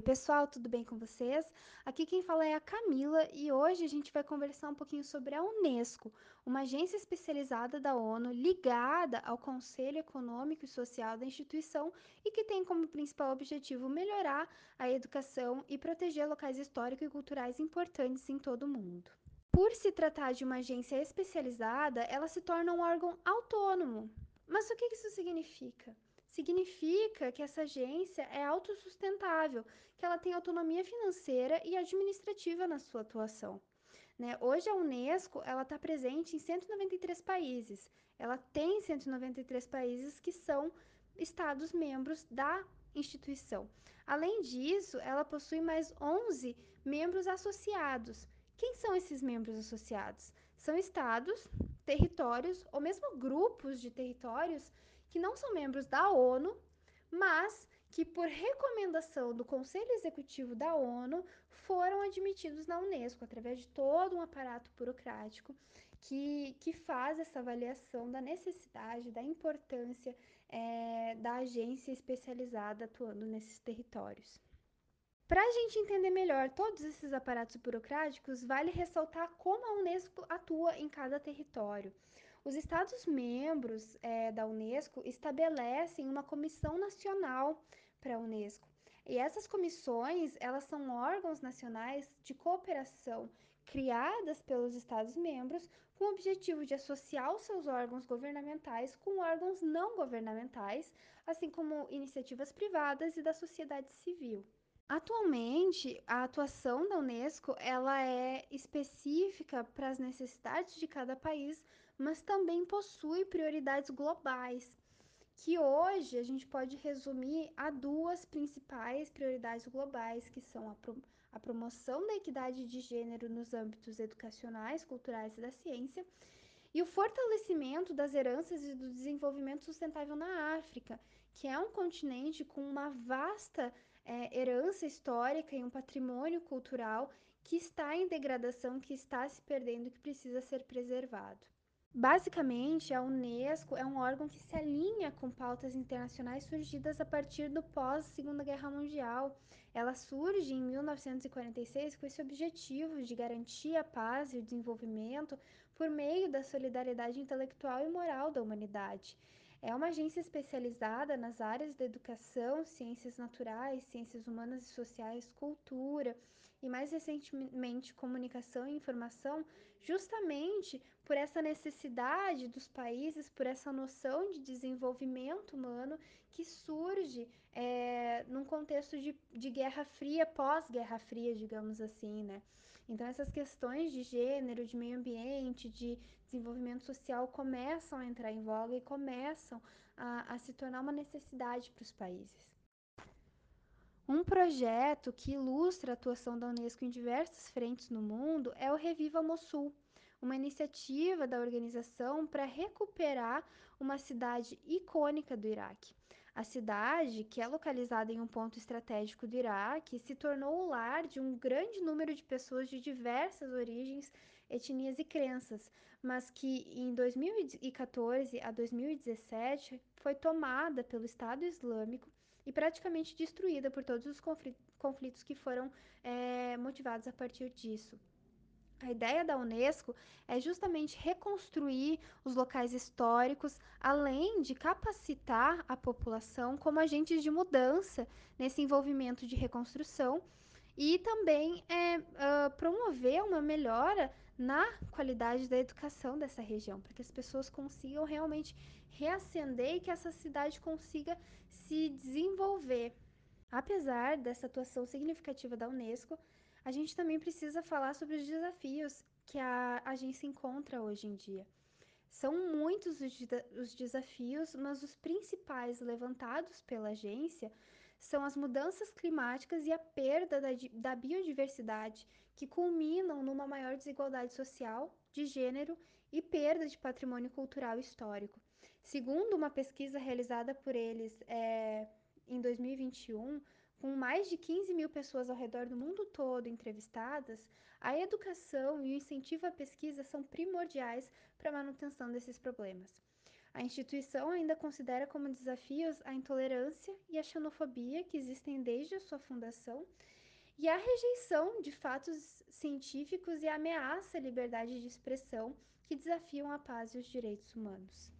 pessoal, tudo bem com vocês? Aqui quem fala é a Camila e hoje a gente vai conversar um pouquinho sobre a Unesco, uma agência especializada da ONU ligada ao Conselho Econômico e Social da instituição e que tem como principal objetivo melhorar a educação e proteger locais históricos e culturais importantes em todo o mundo. Por se tratar de uma agência especializada, ela se torna um órgão autônomo. Mas o que isso significa? Significa que essa agência é autossustentável, que ela tem autonomia financeira e administrativa na sua atuação. Né? Hoje a Unesco ela está presente em 193 países. Ela tem 193 países que são estados membros da instituição. Além disso, ela possui mais 11 membros associados. Quem são esses membros associados? São estados, territórios ou mesmo grupos de territórios que não são membros da ONU, mas que, por recomendação do Conselho Executivo da ONU, foram admitidos na Unesco, através de todo um aparato burocrático que, que faz essa avaliação da necessidade, da importância é, da agência especializada atuando nesses territórios. Para a gente entender melhor todos esses aparatos burocráticos, vale ressaltar como a Unesco atua em cada território. Os Estados-membros é, da Unesco estabelecem uma comissão nacional para a Unesco. E essas comissões, elas são órgãos nacionais de cooperação criadas pelos Estados-membros com o objetivo de associar os seus órgãos governamentais com órgãos não governamentais, assim como iniciativas privadas e da sociedade civil. Atualmente, a atuação da Unesco ela é específica para as necessidades de cada país, mas também possui prioridades globais, que hoje a gente pode resumir a duas principais prioridades globais, que são a, pro a promoção da equidade de gênero nos âmbitos educacionais, culturais e da ciência, e o fortalecimento das heranças e do desenvolvimento sustentável na África, que é um continente com uma vasta é, herança histórica e um patrimônio cultural que está em degradação, que está se perdendo, que precisa ser preservado. Basicamente, a Unesco é um órgão que se alinha com pautas internacionais surgidas a partir do pós-Segunda Guerra Mundial. Ela surge em 1946 com esse objetivo de garantir a paz e o desenvolvimento por meio da solidariedade intelectual e moral da humanidade. É uma agência especializada nas áreas da educação, ciências naturais, ciências humanas e sociais, cultura e, mais recentemente, comunicação e informação, justamente por essa necessidade dos países, por essa noção de desenvolvimento humano que surge é, num contexto de, de guerra fria, pós-guerra fria, digamos assim, né? Então, essas questões de gênero, de meio ambiente, de desenvolvimento social começam a entrar em voga e começam a, a se tornar uma necessidade para os países. Um projeto que ilustra a atuação da Unesco em diversas frentes no mundo é o Reviva Mossul, uma iniciativa da organização para recuperar uma cidade icônica do Iraque. A cidade, que é localizada em um ponto estratégico do Iraque, se tornou o lar de um grande número de pessoas de diversas origens, etnias e crenças, mas que em 2014 a 2017 foi tomada pelo Estado Islâmico e praticamente destruída por todos os conflitos que foram é, motivados a partir disso. A ideia da Unesco é justamente reconstruir os locais históricos, além de capacitar a população como agentes de mudança nesse envolvimento de reconstrução e também é, uh, promover uma melhora na qualidade da educação dessa região, para que as pessoas consigam realmente reacender e que essa cidade consiga se desenvolver. Apesar dessa atuação significativa da Unesco, a gente também precisa falar sobre os desafios que a agência encontra hoje em dia. São muitos os desafios, mas os principais levantados pela agência são as mudanças climáticas e a perda da, da biodiversidade, que culminam numa maior desigualdade social, de gênero e perda de patrimônio cultural histórico. Segundo uma pesquisa realizada por eles é, em 2021, com mais de 15 mil pessoas ao redor do mundo todo entrevistadas, a educação e o incentivo à pesquisa são primordiais para a manutenção desses problemas. A instituição ainda considera como desafios a intolerância e a xenofobia que existem desde a sua fundação e a rejeição de fatos científicos e a ameaça à liberdade de expressão que desafiam a paz e os direitos humanos.